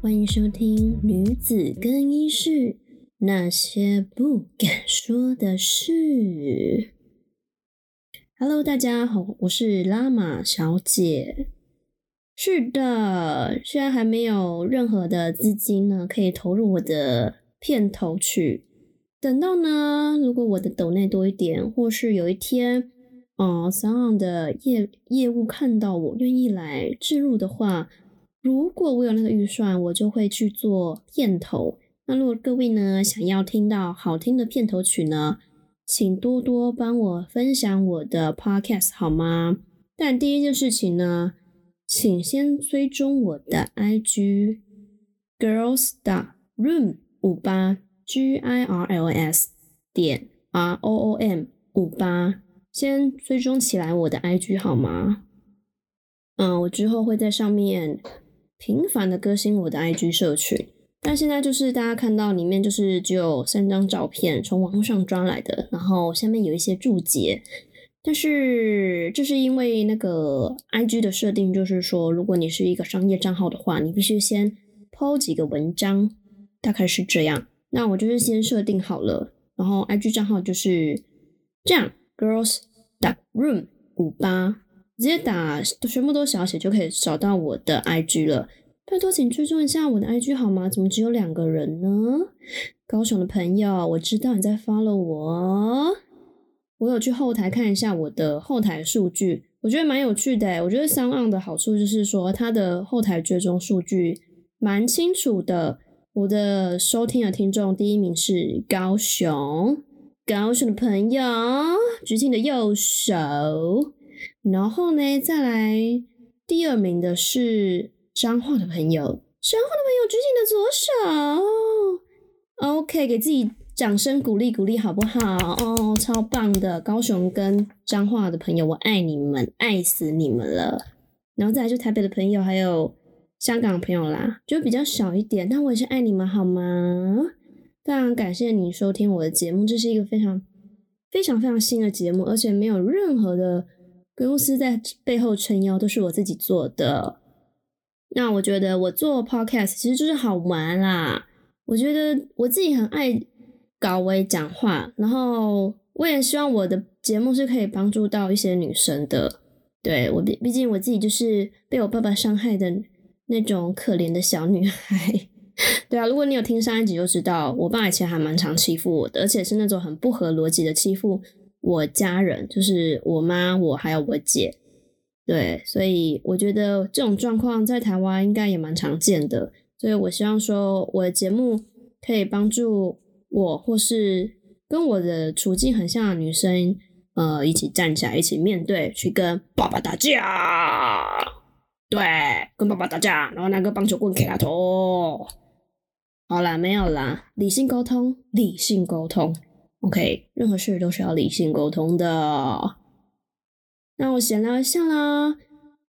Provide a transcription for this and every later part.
欢迎收听《女子更衣室那些不敢说的事》。Hello，大家好，我是拉玛小姐。是的，虽然还没有任何的资金呢，可以投入我的片头曲。等到呢，如果我的抖内多一点，或是有一天，哦，三岸的业业务看到我愿意来置入的话。如果我有那个预算，我就会去做片头。那如果各位呢想要听到好听的片头曲呢，请多多帮我分享我的 podcast 好吗？但第一件事情呢，请先追踪我的 IG girls dot room 五八 G I R L S 点 R O O M 五八，先追踪起来我的 IG 好吗？嗯，我之后会在上面。频繁的更新我的 IG 社群，但现在就是大家看到里面就是只有三张照片，从网络上抓来的，然后下面有一些注解。但是这是因为那个 IG 的设定，就是说如果你是一个商业账号的话，你必须先抛几个文章，大概是这样。那我就是先设定好了，然后 IG 账号就是这样，girls dot room 五八。直接打全部都小写就可以找到我的 IG 了，拜托请追踪一下我的 IG 好吗？怎么只有两个人呢？高雄的朋友，我知道你在 follow 我，我有去后台看一下我的后台数据，我觉得蛮有趣的。我觉得三岸的好处就是说它的后台追踪数据蛮清楚的。我的收听的听众第一名是高雄，高雄的朋友举起你的右手。然后呢，再来第二名的是彰化的朋友，彰化的朋友举起你的左手，OK，给自己掌声鼓励鼓励好不好？哦，超棒的，高雄跟彰化的朋友，我爱你们，爱死你们了。然后再来就台北的朋友，还有香港朋友啦，就比较少一点，但我也是爱你们好吗？非常感谢你收听我的节目，这是一个非常非常非常新的节目，而且没有任何的。公司在背后撑腰，都是我自己做的。那我觉得我做 podcast 其实就是好玩啦。我觉得我自己很爱搞微讲话，然后我也希望我的节目是可以帮助到一些女生的。对我毕毕竟我自己就是被我爸爸伤害的那种可怜的小女孩。对啊，如果你有听上一集就知道，我爸以前还蛮常欺负我的，而且是那种很不合逻辑的欺负。我家人就是我妈，我还有我姐，对，所以我觉得这种状况在台湾应该也蛮常见的，所以我希望说我的节目可以帮助我或是跟我的处境很像的女生，呃，一起站起来，一起面对，去跟爸爸打架，对，跟爸爸打架，然后拿个棒球棍给他头，好啦，没有啦，理性沟通，理性沟通。OK，任何事都是要理性沟通的。那我闲聊一下啦。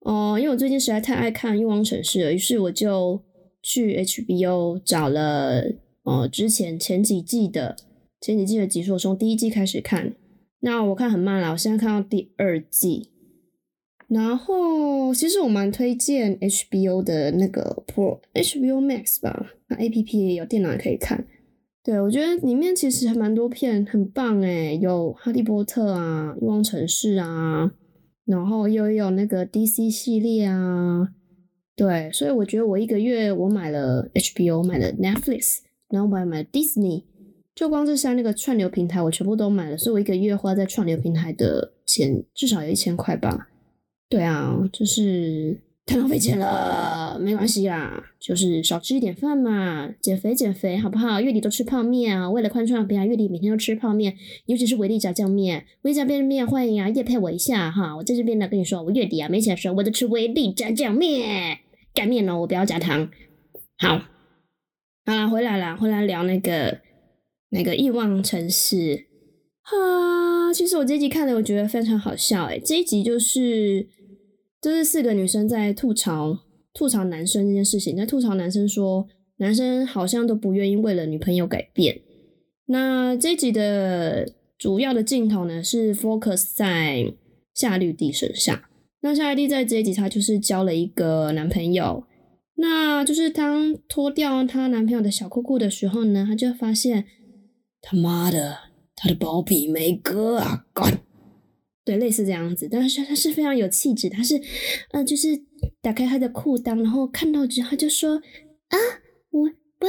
哦，因为我最近实在太爱看《欲望城市》了，于是我就去 HBO 找了呃之前前几季的前几季的集数，从第一季开始看。那我看很慢了，我现在看到第二季。然后其实我蛮推荐 HBO 的那个 Pro HBO Max 吧，那 APP 有，电脑也可以看。对，我觉得里面其实还蛮多片，很棒诶，有《哈利波特》啊，《欲望城市》啊，然后又有那个 DC 系列啊。对，所以我觉得我一个月我买了 HBO，买了 Netflix，然后我还买了 Disney，就光这三那个串流平台我全部都买了，所以我一个月花在串流平台的钱至少有一千块吧。对啊，就是。太浪费钱了，没关系啦，就是少吃一点饭嘛，减肥减肥好不好？月底都吃泡面啊，为了宽创品牌，月底每天都吃泡面，尤其是维力炸酱面，维力炸酱面欢迎啊，夜配我一下哈，我在这边呢跟你说，我月底啊没钱的时候，我就吃维力炸酱面，干面哦，我不要加糖。好，好啦，回来啦，回来聊那个那个欲望城市。哈，其实我这集看了，我觉得非常好笑诶，这一集就是。就是四个女生在吐槽吐槽男生这件事情，在吐槽男生说男生好像都不愿意为了女朋友改变。那这集的主要的镜头呢是 focus 在夏绿蒂身上。那夏绿蒂在这一集她就是交了一个男朋友，那就是当脱掉她男朋友的小裤裤的时候呢，她就发现他妈的，她的包皮没割啊！干，对，类似这样子。但是他是非常有气质，他是，呃，就是打开他的裤裆，然后看到之后就说啊，我不，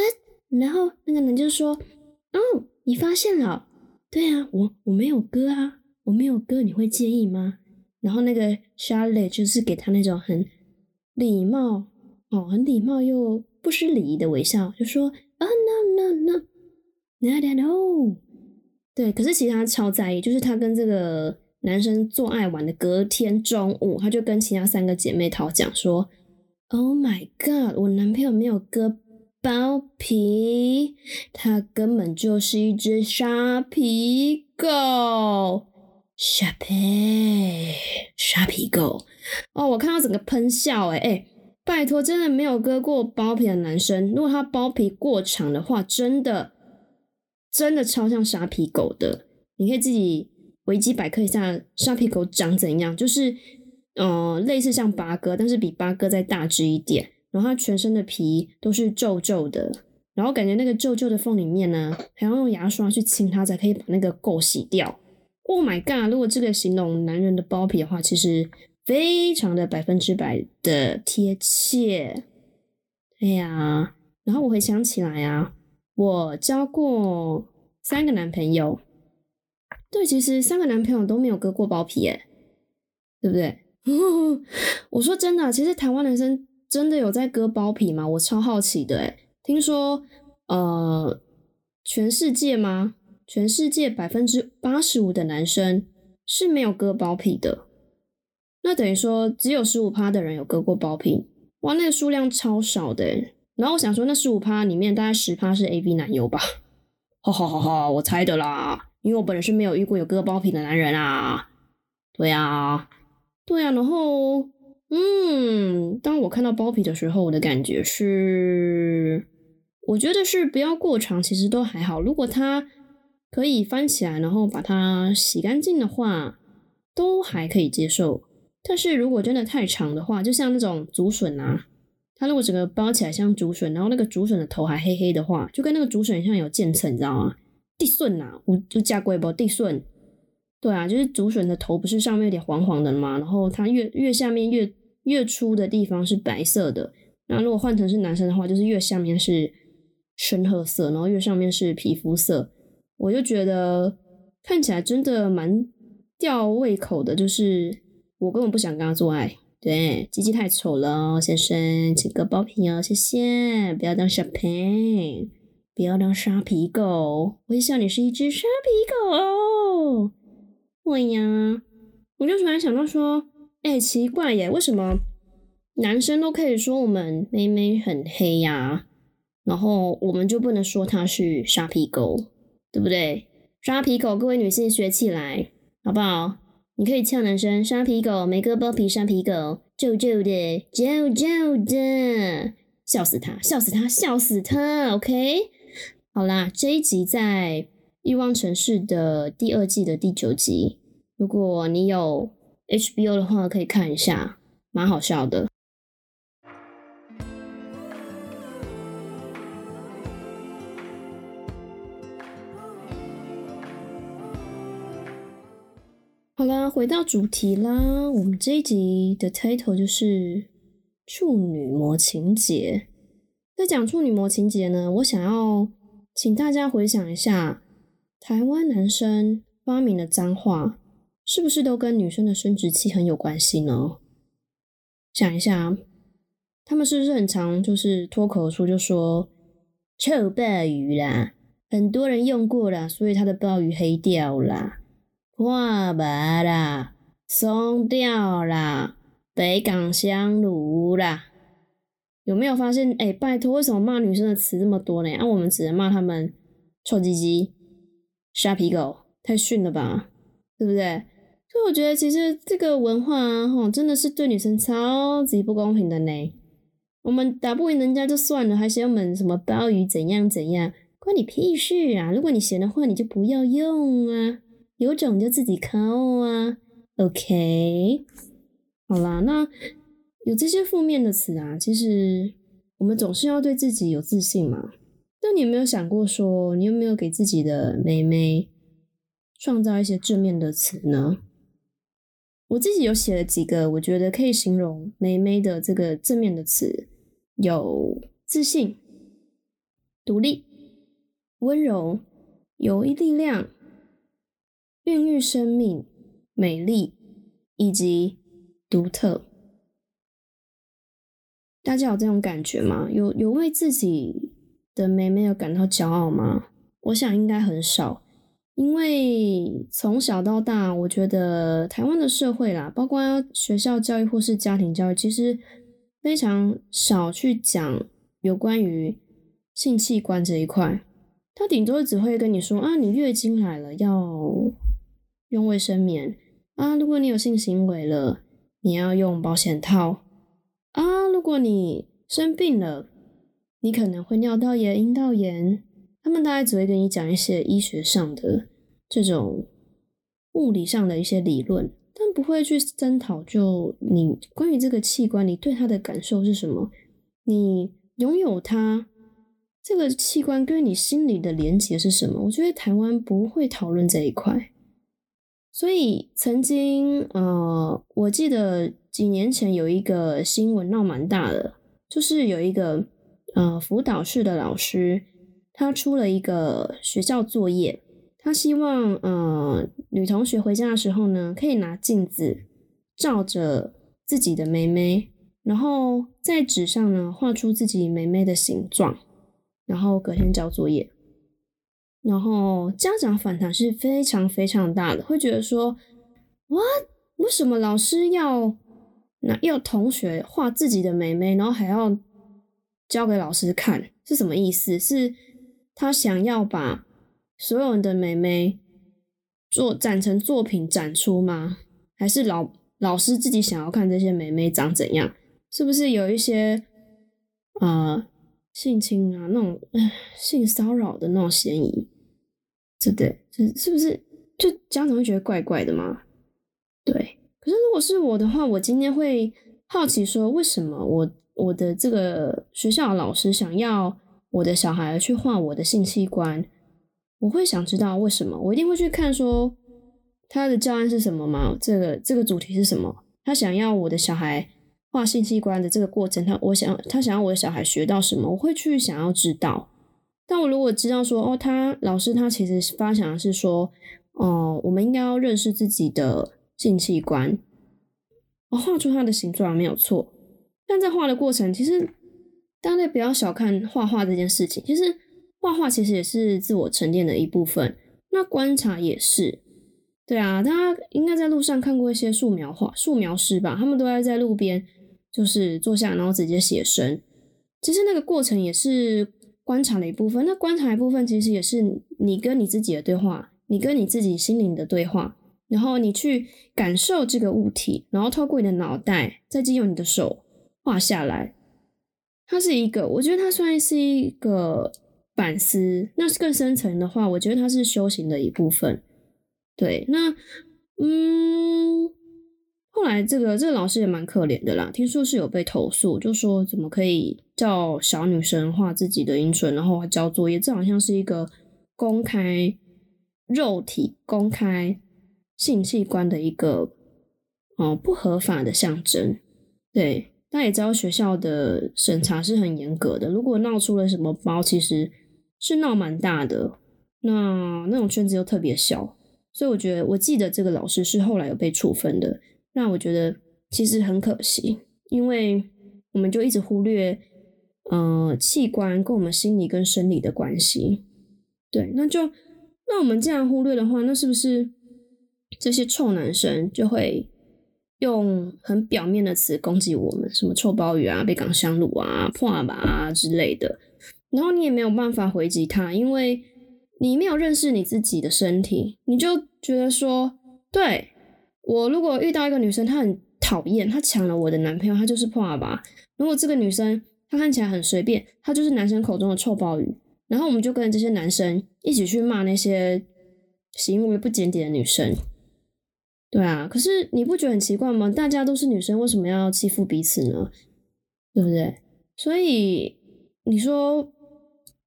然后那个人就说，哦，你发现了？对啊，我我没有割啊，我没有割，你会介意吗？然后那个 Charlotte 就是给他那种很礼貌。哦，很礼貌又不失礼仪的微笑，就说啊，no no no no no，对，可是其实他超在意，就是他跟这个男生做爱完的隔天中午，他就跟其他三个姐妹讨讲说，Oh my god，我男朋友没有割包皮，他根本就是一只沙皮狗，沙皮沙皮狗，哦，我看到整个喷笑，哎哎。拜托，真的没有割过包皮的男生，如果他包皮过长的话，真的真的超像沙皮狗的。你可以自己维基百科一下沙皮狗长怎样，就是嗯类似像八哥，但是比八哥再大只一点。然后它全身的皮都是皱皱的，然后感觉那个皱皱的缝里面呢，还要用牙刷去清它，才可以把那个垢洗掉。Oh my god！如果这个形容男人的包皮的话，其实。非常的百分之百的贴切，哎呀，然后我回想起来啊，我交过三个男朋友，对，其实三个男朋友都没有割过包皮，哎，对不对？我说真的，其实台湾男生真的有在割包皮吗？我超好奇的，哎，听说呃，全世界吗？全世界百分之八十五的男生是没有割包皮的。那等于说只有十五趴的人有割过包皮，哇，那个数量超少的。然后我想说，那十五趴里面大概十趴是 A B 男优吧？哈哈哈哈，我猜的啦，因为我本人是没有遇过有割包皮的男人啊。对啊，对啊。然后，嗯，当我看到包皮的时候，我的感觉是，我觉得是不要过长，其实都还好。如果它可以翻起来，然后把它洗干净的话，都还可以接受。但是如果真的太长的话，就像那种竹笋啊，它如果整个包起来像竹笋，然后那个竹笋的头还黑黑的话，就跟那个竹笋像有渐层，你知道吗？地笋呐，我就加贵不？地笋，对啊，就是竹笋的头不是上面有点黄黄的吗？然后它越越下面越越粗的地方是白色的，那如果换成是男生的话，就是越下面是深褐色，然后越上面是皮肤色，我就觉得看起来真的蛮吊胃口的，就是。我根本不想跟他做爱，对，鸡鸡太丑了，先生，请割包皮哦，谢谢，不要当小朋不要当沙皮狗，我希望你是一只沙皮狗哦。对呀，我就突然想到说，哎，奇怪耶，为什么男生都可以说我们妹妹很黑呀，然后我们就不能说他是沙皮狗，对不对？沙皮狗，各位女性学起来，好不好？你可以呛男生沙皮狗，没割包皮沙皮狗，皱皱的，皱皱的，笑死他，笑死他，笑死他。OK，好啦，这一集在欲望城市的第二季的第九集，如果你有 HBO 的话，可以看一下，蛮好笑的。好啦，回到主题啦。我们这一集的 title 就是处女膜情节。在讲处女膜情节呢，我想要请大家回想一下，台湾男生发明的脏话，是不是都跟女生的生殖器很有关系呢？想一下，他们是不是很常就是脱口而出就说“臭鲍鱼”啦，很多人用过啦，所以他的鲍鱼黑掉啦。破白啦，松掉啦，北港香炉啦，有没有发现？哎，拜托，为什么骂女生的词这么多呢？啊，我们只能骂他们臭鸡鸡、沙皮狗，太逊了吧，对不对？所以我觉得，其实这个文化啊，吼，真的是对女生超级不公平的呢。我们打不赢人家就算了，还嫌我们什么鲍鱼怎样怎样，关你屁事啊！如果你嫌的话，你就不要用啊。有种就自己抠啊，OK，好啦，那有这些负面的词啊，其实我们总是要对自己有自信嘛。那你有没有想过说，你有没有给自己的妹妹创造一些正面的词呢？我自己有写了几个，我觉得可以形容妹妹的这个正面的词，有自信、独立、温柔、有力量、孕育生命、美丽以及独特。大家有这种感觉吗？有有为自己的妹妹有感到骄傲吗？我想应该很少，因为从小到大，我觉得台湾的社会啦，包括学校教育或是家庭教育，其实非常少去讲有关于性器官这一块。他顶多只会跟你说啊，你月经来了要用卫生棉啊，如果你有性行为了，你要用保险套。啊，如果你生病了，你可能会尿道炎、阴道炎。他们大概只会跟你讲一些医学上的这种物理上的一些理论，但不会去探讨就你关于这个器官，你对它的感受是什么？你拥有它这个器官跟你心里的连结是什么？我觉得台湾不会讨论这一块。所以曾经，呃，我记得几年前有一个新闻闹蛮大的，就是有一个呃辅导室的老师，他出了一个学校作业，他希望呃女同学回家的时候呢，可以拿镜子照着自己的妹妹，然后在纸上呢画出自己妹妹的形状，然后隔天交作业。然后家长反弹是非常非常大的，会觉得说，哇，为什么老师要那要同学画自己的妹妹，然后还要交给老师看，是什么意思？是他想要把所有人的妹妹做展成作品展出吗？还是老老师自己想要看这些妹妹长怎样？是不是有一些啊？性侵啊，那种性骚扰的那种嫌疑，对不对？是是不是？就家长会觉得怪怪的吗？对。可是如果是我的话，我今天会好奇说，为什么我我的这个学校的老师想要我的小孩去画我的性器官？我会想知道为什么，我一定会去看说他的教案是什么吗？这个这个主题是什么？他想要我的小孩。画性器官的这个过程，他我想他想要我的小孩学到什么，我会去想要知道。但我如果知道说，哦，他老师他其实发想的是说，哦，我们应该要认识自己的性器官，我画出它的形状没有错。但在画的过程，其实大家不要小看画画这件事情。其实画画其实也是自我沉淀的一部分，那观察也是。对啊，大家应该在路上看过一些素描画、素描师吧？他们都在在路边。就是坐下，然后直接写生。其实那个过程也是观察的一部分。那观察一部分，其实也是你跟你自己的对话，你跟你自己心灵的对话。然后你去感受这个物体，然后透过你的脑袋，再借用你的手画下来。它是一个，我觉得它算是一个反思。那更深层的话，我觉得它是修行的一部分。对，那嗯。后来，这个这个老师也蛮可怜的啦。听说是有被投诉，就说怎么可以叫小女生画自己的阴唇，然后交作业？这好像是一个公开肉体、公开性器官的一个哦不合法的象征。对，大家也知道学校的审查是很严格的，如果闹出了什么包，其实是闹蛮大的。那那种圈子又特别小，所以我觉得，我记得这个老师是后来有被处分的。那我觉得其实很可惜，因为我们就一直忽略，呃，器官跟我们心理跟生理的关系。对，那就那我们这样忽略的话，那是不是这些臭男生就会用很表面的词攻击我们，什么臭鲍鱼啊、被港香卤啊、破阿爸啊之类的？然后你也没有办法回击他，因为你没有认识你自己的身体，你就觉得说，对。我如果遇到一个女生，她很讨厌，她抢了我的男朋友，她就是破阿爸。如果这个女生她看起来很随便，她就是男生口中的臭鲍鱼。然后我们就跟这些男生一起去骂那些行为不检点的女生。对啊，可是你不觉得很奇怪吗？大家都是女生，为什么要欺负彼此呢？对不对？所以你说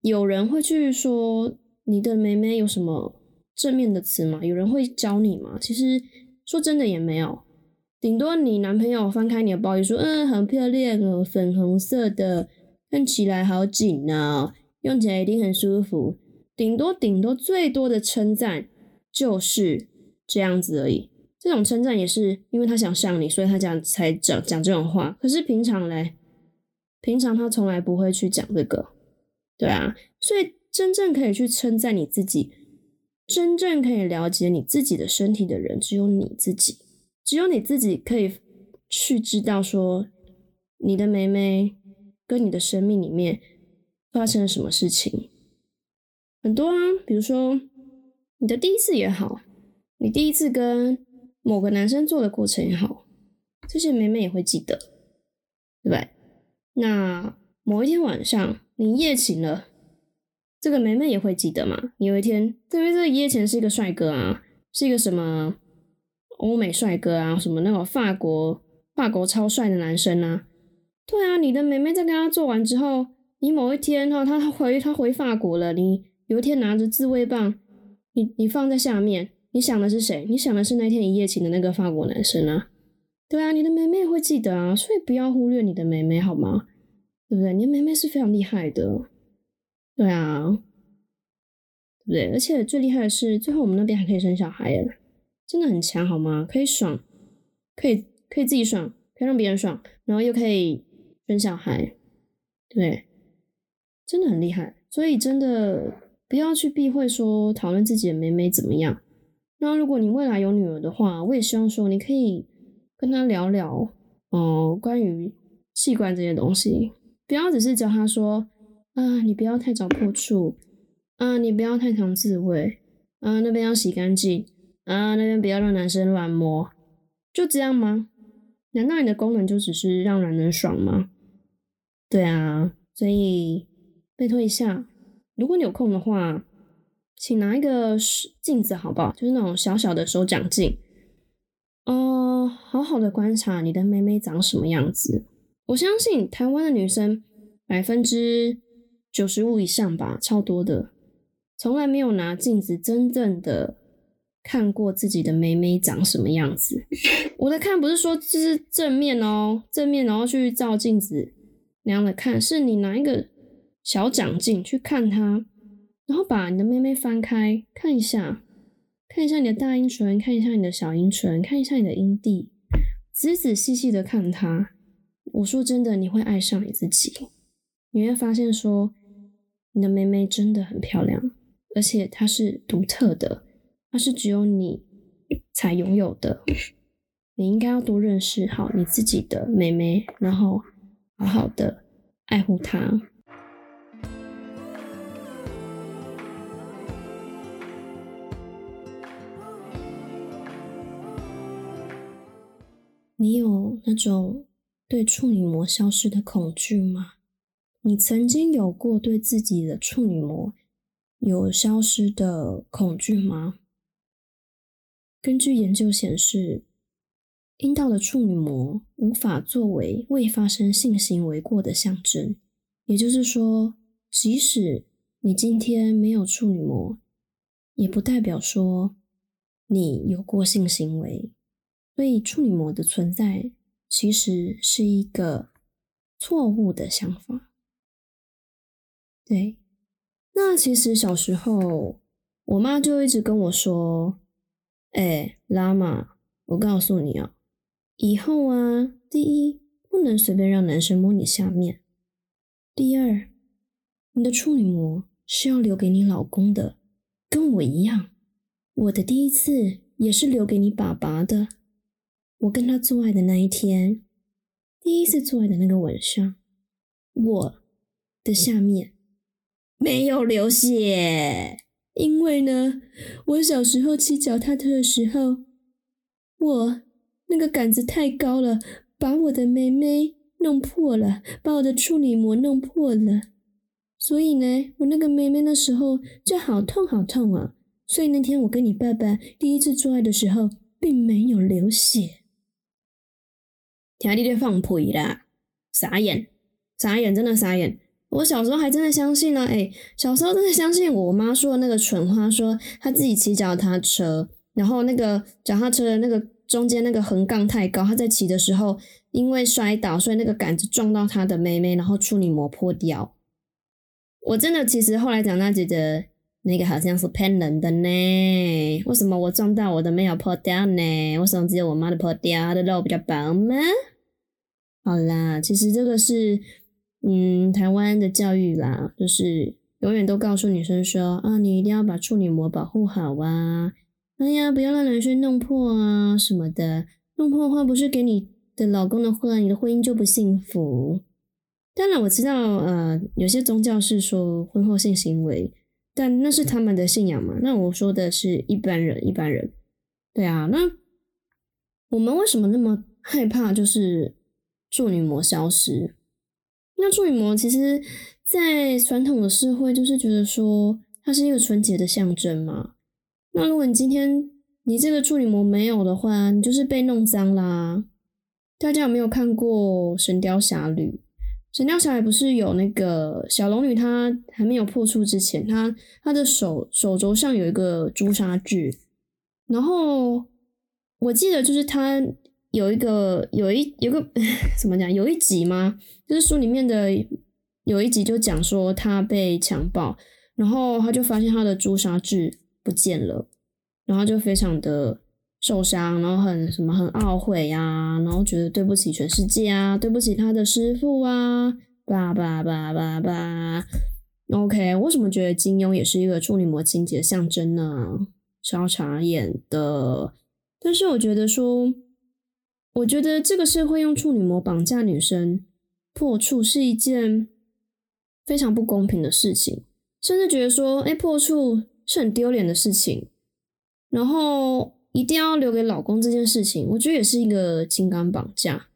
有人会去说你的妹妹有什么正面的词吗？有人会教你吗？其实说真的也没有，顶多你男朋友翻开你的包就说，嗯，很漂亮哦，粉红色的，看起来好紧啊，用起来一定很舒服。顶多顶多最多的称赞就是这样子而已。这种称赞也是因为他想像你，所以他讲才讲讲这种话。可是平常嘞，平常他从来不会去讲这个，对啊。所以真正可以去称赞你自己，真正可以了解你自己的身体的人，只有你自己。只有你自己可以去知道说，你的妹妹跟你的生命里面发生了什么事情。很多啊，比如说你的第一次也好，你第一次跟某个男生做的过程也好，这些妹妹也会记得，对吧？那某一天晚上你夜情了，这个妹妹也会记得嘛？有一天，因为这个夜情是一个帅哥啊，是一个什么欧美帅哥啊，什么那种法国法国超帅的男生啊？对啊，你的妹妹在跟他做完之后，你某一天哈，他回他回法国了，你有一天拿着自慰棒，你你放在下面。你想的是谁？你想的是那天一夜情的那个法国男生啊？对啊，你的妹妹会记得啊，所以不要忽略你的妹妹好吗？对不对？你的妹妹是非常厉害的，对啊，对不对？而且最厉害的是，最后我们那边还可以生小孩耶，真的很强好吗？可以爽，可以可以自己爽，可以让别人爽，然后又可以生小孩，对，真的很厉害。所以真的不要去避讳说讨论自己的妹妹怎么样。那如果你未来有女儿的话，我也希望说你可以跟她聊聊，哦，关于器官这些东西，不要只是教她说啊，你不要太早破处，啊，你不要太常自慰，啊，那边要洗干净，啊，那边不要让男生乱摸，就这样吗？难道你的功能就只是让男人爽吗？对啊，所以拜托一下，如果你有空的话。请拿一个镜子好不好？就是那种小小的手掌镜，哦，好好的观察你的妹妹长什么样子。我相信台湾的女生百分之九十五以上吧，超多的，从来没有拿镜子真正的看过自己的妹妹长什么样子。我的看不是说就是正面哦，正面然后去照镜子那样的看，是你拿一个小掌镜去看她。然后把你的妹妹翻开看一下，看一下你的大阴唇，看一下你的小阴唇，看一下你的阴蒂，仔仔细细的看它。我说真的，你会爱上你自己，你会发现说你的妹妹真的很漂亮，而且它是独特的，它是只有你才拥有的。你应该要多认识好你自己的妹妹，然后好好的爱护她。你有那种对处女膜消失的恐惧吗？你曾经有过对自己的处女膜有消失的恐惧吗？根据研究显示，阴道的处女膜无法作为未发生性行为过的象征，也就是说，即使你今天没有处女膜，也不代表说你有过性行为。所以处女膜的存在其实是一个错误的想法。对，那其实小时候我妈就一直跟我说：“哎，拉玛，我告诉你啊，以后啊，第一不能随便让男生摸你下面；第二，你的处女膜是要留给你老公的，跟我一样，我的第一次也是留给你爸爸的。”我跟他做爱的那一天，第一次做爱的那个晚上，我的下面没有流血，因为呢，我小时候骑脚踏车的时候，我那个杆子太高了，把我的妹妹弄破了，把我的处女膜弄破了，所以呢，我那个妹妹那时候就好痛好痛啊，所以那天我跟你爸爸第一次做爱的时候，并没有流血。听你在放屁啦！傻眼，傻眼，真的傻眼。我小时候还真的相信呢，哎，小时候真的相信我妈说的那个蠢话，说她自己骑脚踏车，然后那个脚踏车的那个中间那个横杠太高，她在骑的时候因为摔倒，所以那个杆子撞到她的妹妹，然后处女膜破掉。我真的其实后来长大觉得那个好像是骗人的呢。为什么我撞到我的没有破掉呢？为什么只有我妈的破掉？她的肉比较薄吗？好啦，其实这个是。嗯，台湾的教育啦，就是永远都告诉女生说啊，你一定要把处女膜保护好啊，哎呀，不要让男生弄破啊什么的，弄破的话不是给你的老公的话，你的婚姻就不幸福。当然我知道，呃，有些宗教是说婚后性行为，但那是他们的信仰嘛。那我说的是一般人，一般人。对啊，那我们为什么那么害怕就是处女膜消失？那处女膜其实，在传统的社会，就是觉得说它是一个纯洁的象征嘛。那如果你今天你这个处女膜没有的话，你就是被弄脏啦。大家有没有看过《神雕侠侣》？《神雕侠侣》不是有那个小龙女，她还没有破处之前，她她的手手肘上有一个朱砂痣，然后我记得就是她。有一个有一有个 怎么讲？有一集吗？就是书里面的有一集就讲说他被强暴，然后他就发现他的朱砂痣不见了，然后就非常的受伤，然后很什么很懊悔呀，然后觉得对不起全世界啊，对不起他的师傅啊，叭叭叭叭叭。OK，为什么觉得金庸也是一个处女膜清洁象征呢？超查眼的，但是我觉得说。我觉得这个社会用处女膜绑架女生破处是一件非常不公平的事情，甚至觉得说，哎，破处是很丢脸的事情，然后一定要留给老公这件事情，我觉得也是一个情感绑架。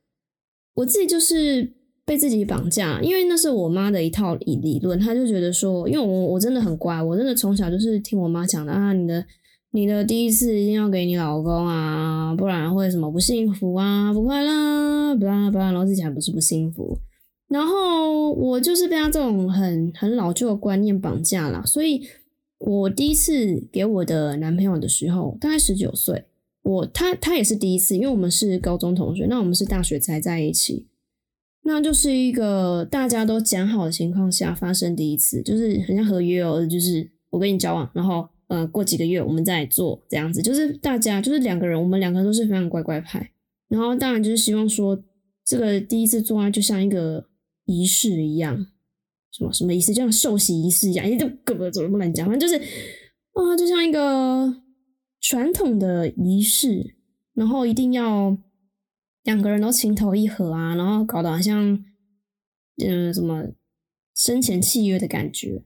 我自己就是被自己绑架，因为那是我妈的一套理理论，她就觉得说，因为我我真的很乖，我真的从小就是听我妈讲的啊，你的。你的第一次一定要给你老公啊，不然会什么不幸福啊、不快乐，不然不，然后自己还不是不幸福。然后我就是被他这种很很老旧的观念绑架了，所以我第一次给我的男朋友的时候，大概十九岁，我他他也是第一次，因为我们是高中同学，那我们是大学才在一起，那就是一个大家都讲好的情况下发生第一次，就是很像合约哦，就是我跟你交往，然后。呃，过几个月我们再做这样子，就是大家就是两个人，我们两个都是非常乖乖派。然后当然就是希望说，这个第一次做爱就像一个仪式一样，什么什么仪式，就像受洗仪式一样，哎，这根本怎么不能讲？反正就是啊，就像一个传统的仪式，然后一定要两个人都情投意合啊，然后搞得好像嗯什么生前契约的感觉，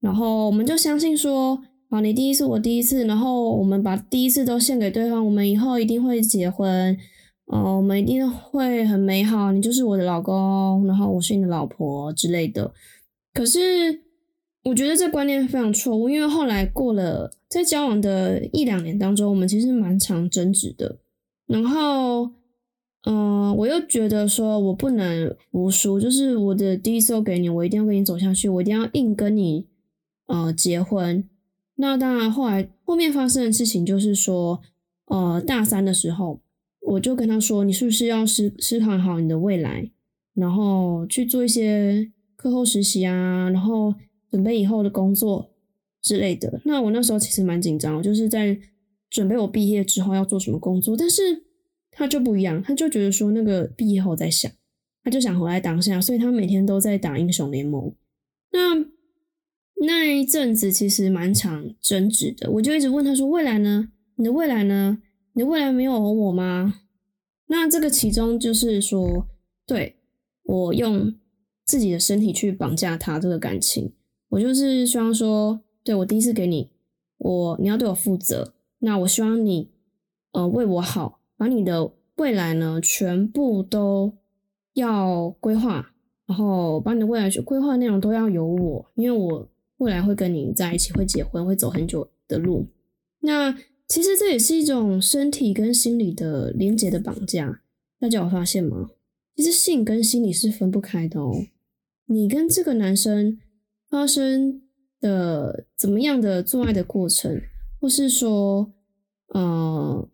然后我们就相信说。好，你第一次，我第一次，然后我们把第一次都献给对方，我们以后一定会结婚，哦，我们一定会很美好，你就是我的老公，然后我是你的老婆之类的。可是我觉得这观念非常错误，因为后来过了在交往的一两年当中，我们其实蛮常争执的。然后，嗯，我又觉得说我不能服输，就是我的第一次都给你，我一定要跟你走下去，我一定要硬跟你呃结婚。那当然，后来后面发生的事情就是说，呃，大三的时候，我就跟他说：“你是不是要思思考好你的未来，然后去做一些课后实习啊，然后准备以后的工作之类的。”那我那时候其实蛮紧张，就是在准备我毕业之后要做什么工作。但是他就不一样，他就觉得说那个毕业后再想，他就想活在当下，所以他每天都在打英雄联盟。那。那一阵子其实蛮常争执的，我就一直问他说：“未来呢？你的未来呢？你的未来没有我吗？”那这个其中就是说，对我用自己的身体去绑架他这个感情，我就是希望说，对我第一次给你，我你要对我负责，那我希望你呃为我好，把你的未来呢全部都要规划，然后把你的未来规划内容都要有我，因为我。未来会跟你在一起，会结婚，会走很久的路。那其实这也是一种身体跟心理的连接的绑架。大家有发现吗？其实性跟心理是分不开的哦。你跟这个男生发生的怎么样的做爱的过程，或是说，呃，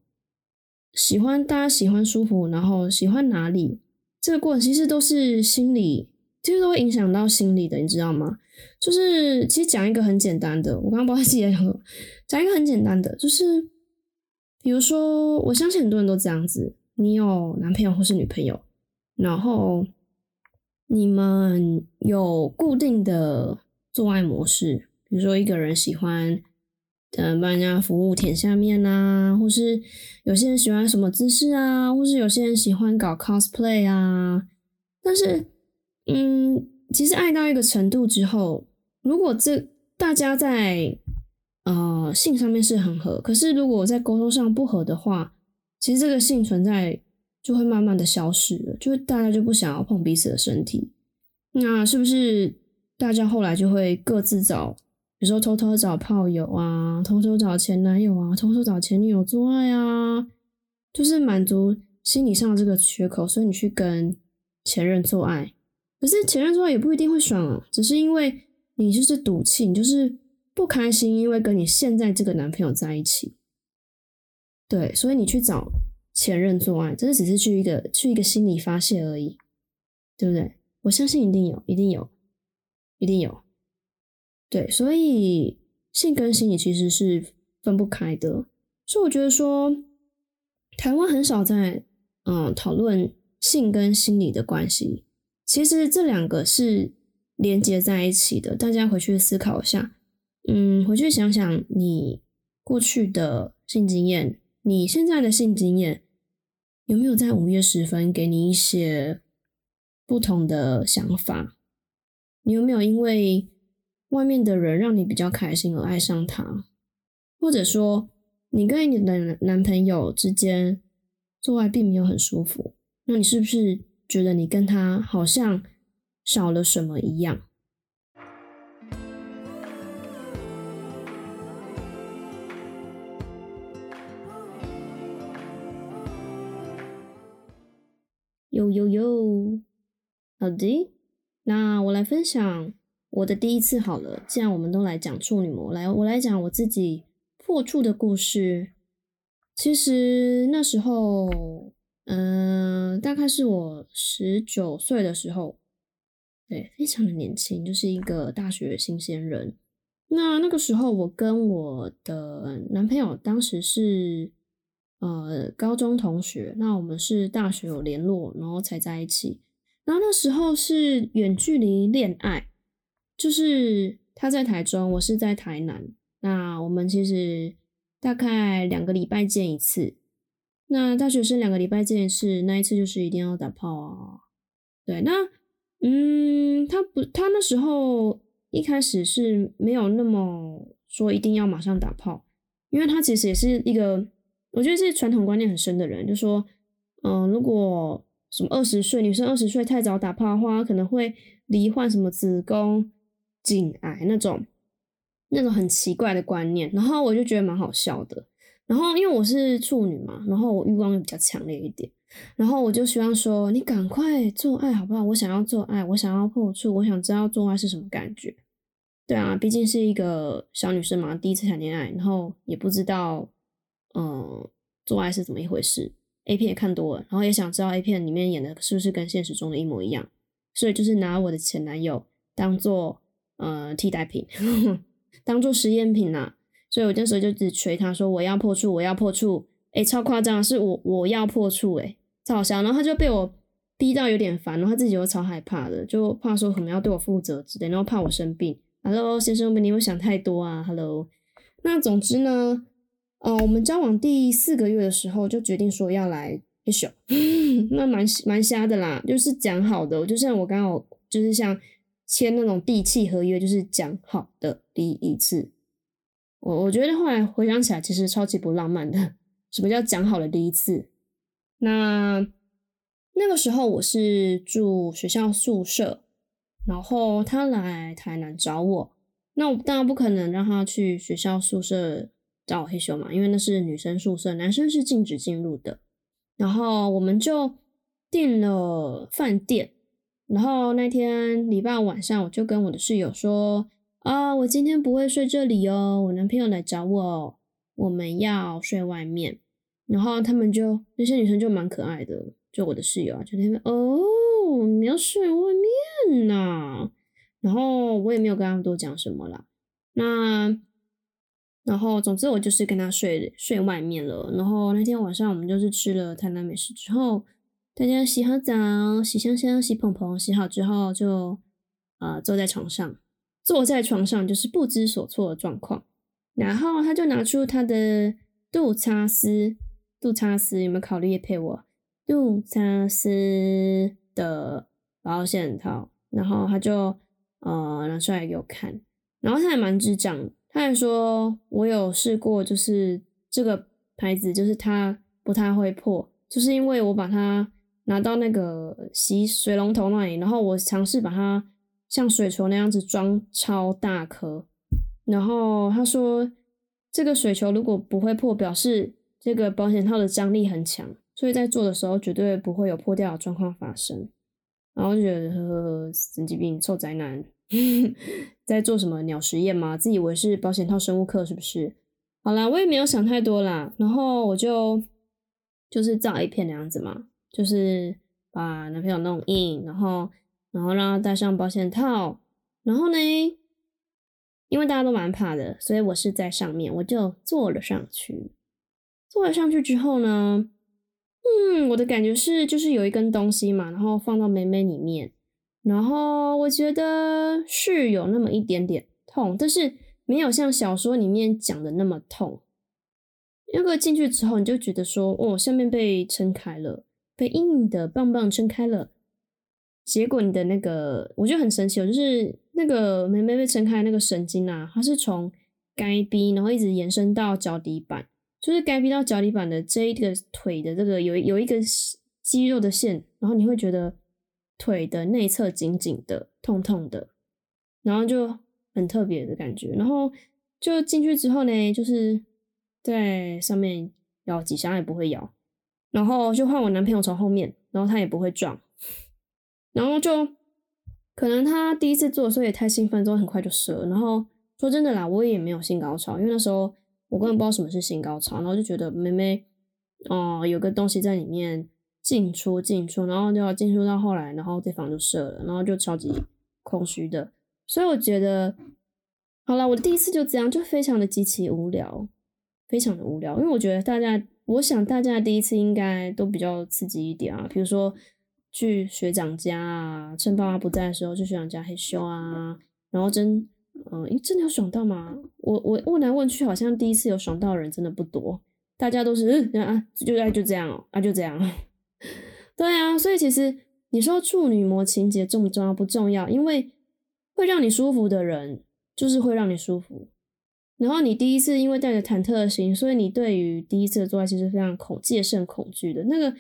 喜欢大家喜欢舒服，然后喜欢哪里，这个过程其实都是心理，其实都会影响到心理的，你知道吗？就是其实讲一个很简单的，我刚刚不知道自己讲什么，讲一个很简单的，就是比如说，我相信很多人都这样子，你有男朋友或是女朋友，然后。你们有固定的做爱模式，比如说一个人喜欢，嗯，帮人家服务舔下面啊，或是有些人喜欢什么姿势啊，或是有些人喜欢搞 cosplay 啊。但是，嗯，其实爱到一个程度之后，如果这大家在呃性上面是很合，可是如果在沟通上不合的话，其实这个性存在。就会慢慢的消失了，就大家就不想要碰彼此的身体，那是不是大家后来就会各自找，比如说偷偷找炮友啊，偷偷找前男友啊，偷偷找前女友做爱啊，就是满足心理上的这个缺口，所以你去跟前任做爱，可是前任做爱也不一定会爽啊，只是因为你就是赌气，你就是不开心，因为跟你现在这个男朋友在一起，对，所以你去找。前任做爱，这是只是去一个去一个心理发泄而已，对不对？我相信一定有，一定有，一定有。对，所以性跟心理其实是分不开的。所以我觉得说，台湾很少在嗯讨论性跟心理的关系，其实这两个是连接在一起的。大家回去思考一下，嗯，回去想想你过去的性经验。你现在的性经验有没有在午夜时分给你一些不同的想法？你有没有因为外面的人让你比较开心而爱上他？或者说，你跟你的男朋友之间做爱并没有很舒服，那你是不是觉得你跟他好像少了什么一样？有有有，好的，那我来分享我的第一次好了。既然我们都来讲处女膜，来我来讲我自己破处的故事。其实那时候，嗯，大概是我十九岁的时候，对，非常的年轻，就是一个大学新鲜人。那那个时候，我跟我的男朋友当时是。呃，高中同学，那我们是大学有联络，然后才在一起。然后那时候是远距离恋爱，就是他在台中，我是在台南。那我们其实大概两个礼拜见一次。那大学生两个礼拜这件事，那一次就是一定要打炮啊。对，那嗯，他不，他那时候一开始是没有那么说一定要马上打炮，因为他其实也是一个。我觉得是传统观念很深的人，就说，嗯，如果什么二十岁女生二十岁太早打炮的话，可能会罹患什么子宫颈癌那种，那种很奇怪的观念。然后我就觉得蛮好笑的。然后因为我是处女嘛，然后我欲望又比较强烈一点，然后我就希望说，你赶快做爱好不好？我想要做爱，我想要破处，我想知道做爱是什么感觉。对啊，毕竟是一个小女生嘛，第一次谈恋爱，然后也不知道。嗯，做爱是怎么一回事？A 片也看多了，然后也想知道 A 片里面演的是不是跟现实中的一模一样，所以就是拿我的前男友当做呃替代品，当做实验品呐。所以我那时候就只捶他说我要破处，我要破处，哎，超夸张，是我我要破处，哎，超好笑。然后他就被我逼到有点烦，然后他自己又超害怕的，就怕说可能要对我负责之类，然后怕我生病。Hello，先生们，你有想太多啊？Hello，那总之呢？呃，我们交往第四个月的时候就决定说要来一宿，那蛮蛮瞎的啦，就是讲好的，就像我刚好就是像签那种地契合约，就是讲好的第一次。我我觉得后来回想起来，其实超级不浪漫的。什么叫讲好了第一次？那那个时候我是住学校宿舍，然后他来台南找我，那我当然不可能让他去学校宿舍。找我黑修嘛，因为那是女生宿舍，男生是禁止进入的。然后我们就订了饭店，然后那天礼拜晚上，我就跟我的室友说：“啊，我今天不会睡这里哦，我男朋友来找我，我们要睡外面。”然后他们就那些女生就蛮可爱的，就我的室友啊，就那边哦，你要睡外面呐。然后我也没有跟他们多讲什么啦。那然后总之我就是跟他睡睡外面了。然后那天晚上我们就是吃了台南美食之后。大家洗好澡，洗香香，洗蓬蓬，洗好之后就，呃，坐在床上，坐在床上就是不知所措的状况。然后他就拿出他的杜擦丝，杜擦丝有没有考虑也配我？杜擦丝的保险套，然后他就呃拿出来给我看，然后他还蛮智障，他还说我有试过，就是这个牌子，就是它不太会破，就是因为我把它。拿到那个洗水龙头那里，然后我尝试把它像水球那样子装超大颗，然后他说这个水球如果不会破，表示这个保险套的张力很强，所以在做的时候绝对不会有破掉的状况发生。然后就觉得呵呵，神经病，臭宅男，在做什么鸟实验吗？自以为是保险套生物课是不是？好啦，我也没有想太多啦，然后我就就是照 A 片那样子嘛。就是把男朋友弄硬，然后，然后让他戴上保险套，然后呢，因为大家都蛮怕的，所以我是在上面，我就坐了上去。坐了上去之后呢，嗯，我的感觉是，就是有一根东西嘛，然后放到妹妹里面，然后我觉得是有那么一点点痛，但是没有像小说里面讲的那么痛。那个进去之后，你就觉得说，哦，下面被撑开了。被硬硬的棒棒撑开了，结果你的那个我觉得很神奇哦，就是那个妹妹被撑开那个神经啊，它是从该逼然后一直延伸到脚底板，就是该逼到脚底板的这一个腿的这个有有一个肌肉的线，然后你会觉得腿的内侧紧紧的痛痛的，然后就很特别的感觉，然后就进去之后呢，就是在上面咬几下也不会咬。然后就换我男朋友从后面，然后他也不会撞，然后就可能他第一次做，所以也太兴奋，之后很快就射。然后说真的啦，我也没有性高潮，因为那时候我根本不知道什么是性高潮，然后就觉得妹妹哦有个东西在里面进出进出，然后就要进出到后来，然后对方就射了，然后就超级空虚的。所以我觉得好了，我的第一次就这样，就非常的极其无聊，非常的无聊，因为我觉得大家。我想大家第一次应该都比较刺激一点啊，比如说去学长家啊，趁爸妈不在的时候去学长家害羞啊，然后真，嗯，诶，真的有爽到吗？我我问来问去，好像第一次有爽到的人真的不多，大家都是嗯啊，就爱就这样，啊就这样，对啊，所以其实你说处女膜情节重不重要？不重要，因为会让你舒服的人，就是会让你舒服。然后你第一次因为带着忐忑的心，所以你对于第一次的做爱其实非常恐戒慎恐惧的，那个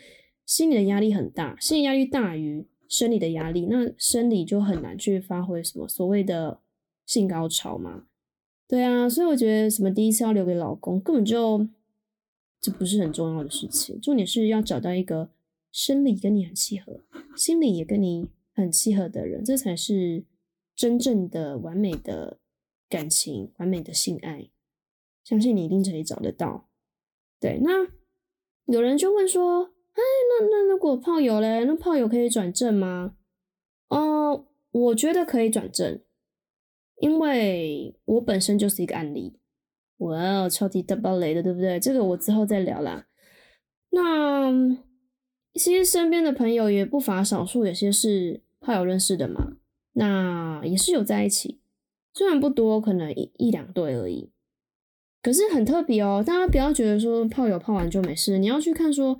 心理的压力很大，心理压力大于生理的压力，那生理就很难去发挥什么所谓的性高潮嘛。对啊，所以我觉得什么第一次要留给老公，根本就这不是很重要的事情，重点是要找到一个生理跟你很契合，心理也跟你很契合的人，这才是真正的完美的。感情完美的性爱，相信你一定可以找得到。对，那有人就问说：“哎，那那如果炮友嘞？那炮友可以转正吗？”哦，我觉得可以转正，因为我本身就是一个案例。哇，超级大爆雷的，对不对？这个我之后再聊啦。那其实身边的朋友也不乏少数，有些是炮友认识的嘛，那也是有在一起。虽然不多，可能一一两对而已，可是很特别哦。大家不要觉得说炮友泡完就没事，你要去看说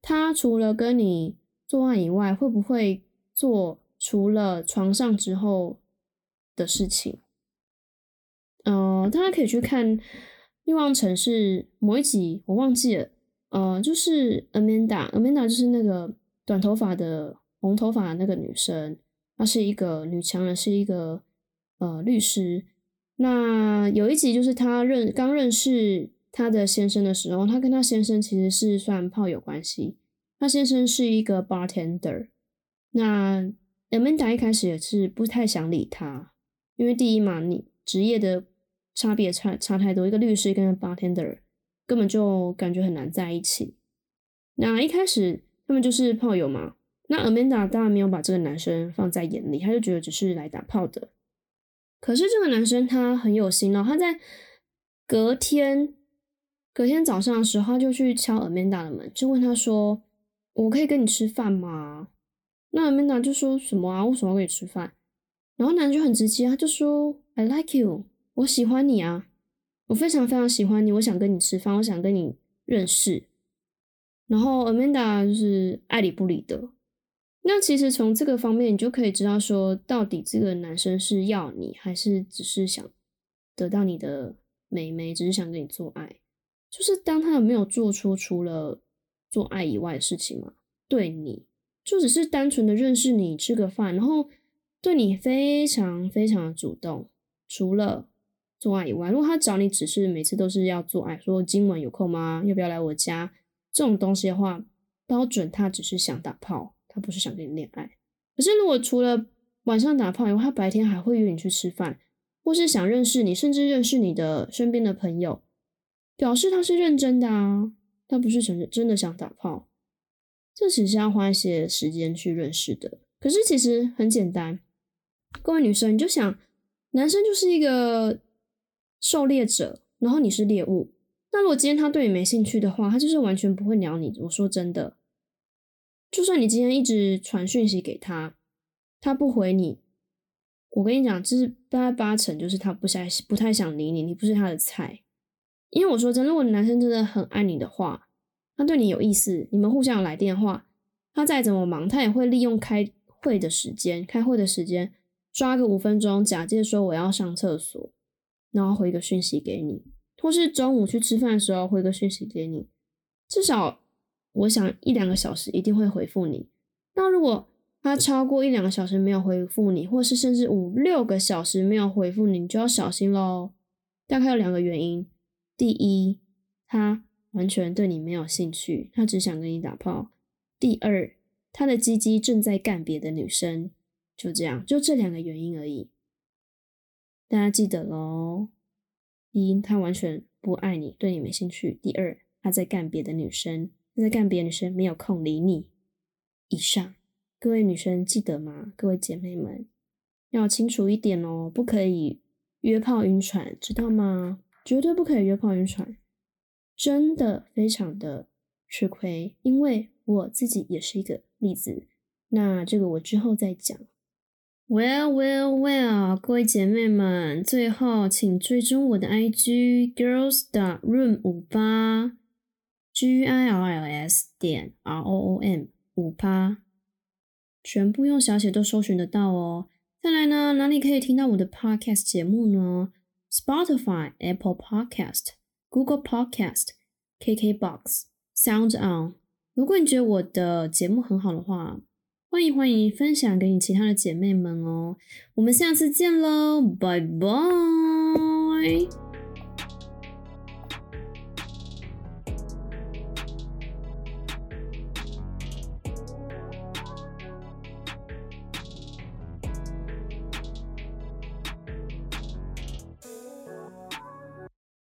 他除了跟你做爱以外，会不会做除了床上之后的事情。呃，大家可以去看《欲望城市》某一集，我忘记了。呃，就是 Amanda，Amanda 就是那个短头发的红头发那个女生，她是一个女强人，是一个。呃，律师，那有一集就是她认刚认识他的先生的时候，他跟他先生其实是算炮友关系。他先生是一个 bartender，那 Amanda 一开始也是不太想理他，因为第一嘛，你职业的差别差差太多，一个律师跟 bartender 根本就感觉很难在一起。那一开始他们就是炮友嘛，那 Amanda 当然没有把这个男生放在眼里，他就觉得只是来打炮的。可是这个男生他很有心哦，他在隔天隔天早上的时候就去敲 Amanda 的门，就问他说：“我可以跟你吃饭吗？”那 Amanda 就说什么啊？为什么要跟你吃饭？然后男人就很直接，他就说：“I like you，我喜欢你啊，我非常非常喜欢你，我想跟你吃饭，我想跟你认识。”然后 Amanda 就是爱理不理的。那其实从这个方面，你就可以知道说，到底这个男生是要你，还是只是想得到你的美眉，只是想跟你做爱。就是当他有没有做出除了做爱以外的事情嘛？对你。就只是单纯的认识你吃个饭，然后对你非常非常的主动。除了做爱以外，如果他找你只是每次都是要做爱，说今晚有空吗？要不要来我家？这种东西的话，标准他只是想打炮，他不是想跟你恋爱。可是如果除了晚上打炮以外，他白天还会约你去吃饭，或是想认识你，甚至认识你的身边的朋友，表示他是认真的啊，他不是真真的想打炮。这其实要花一些时间去认识的，可是其实很简单。各位女生，你就想，男生就是一个狩猎者，然后你是猎物。那如果今天他对你没兴趣的话，他就是完全不会鸟你。我说真的，就算你今天一直传讯息给他，他不回你，我跟你讲，就是大概八成就是他不太不太想理你，你不是他的菜。因为我说真，如果男生真的很爱你的话。他对你有意思，你们互相来电话，他再怎么忙，他也会利用开会的时间，开会的时间抓个五分钟，假借说我要上厕所，然后回个讯息给你，或是中午去吃饭的时候回个讯息给你，至少我想一两个小时一定会回复你。那如果他超过一两个小时没有回复你，或是甚至五六个小时没有回复你，你就要小心喽。大概有两个原因，第一，他。完全对你没有兴趣，他只想跟你打炮。第二，他的鸡鸡正在干别的女生，就这样，就这两个原因而已。大家记得喽：一，他完全不爱你，对你没兴趣；第二，他在干别的女生，他在干别的女生，没有空理你。以上，各位女生记得吗？各位姐妹们要清楚一点哦，不可以约炮晕船，知道吗？绝对不可以约炮晕船。真的非常的吃亏，因为我自己也是一个例子。那这个我之后再讲。Well, well, well，各位姐妹们，最后请追踪我的 IG girls dot room 五八 G I R L S 点 R O O M 五八，全部用小写都搜寻得到哦。再来呢，哪里可以听到我的 podcast 节目呢？Spotify、Apple Podcast。Google Podcast、KKBox、Sound On。如果你觉得我的节目很好的话，欢迎欢迎分享给你其他的姐妹们哦。我们下次见喽，拜拜。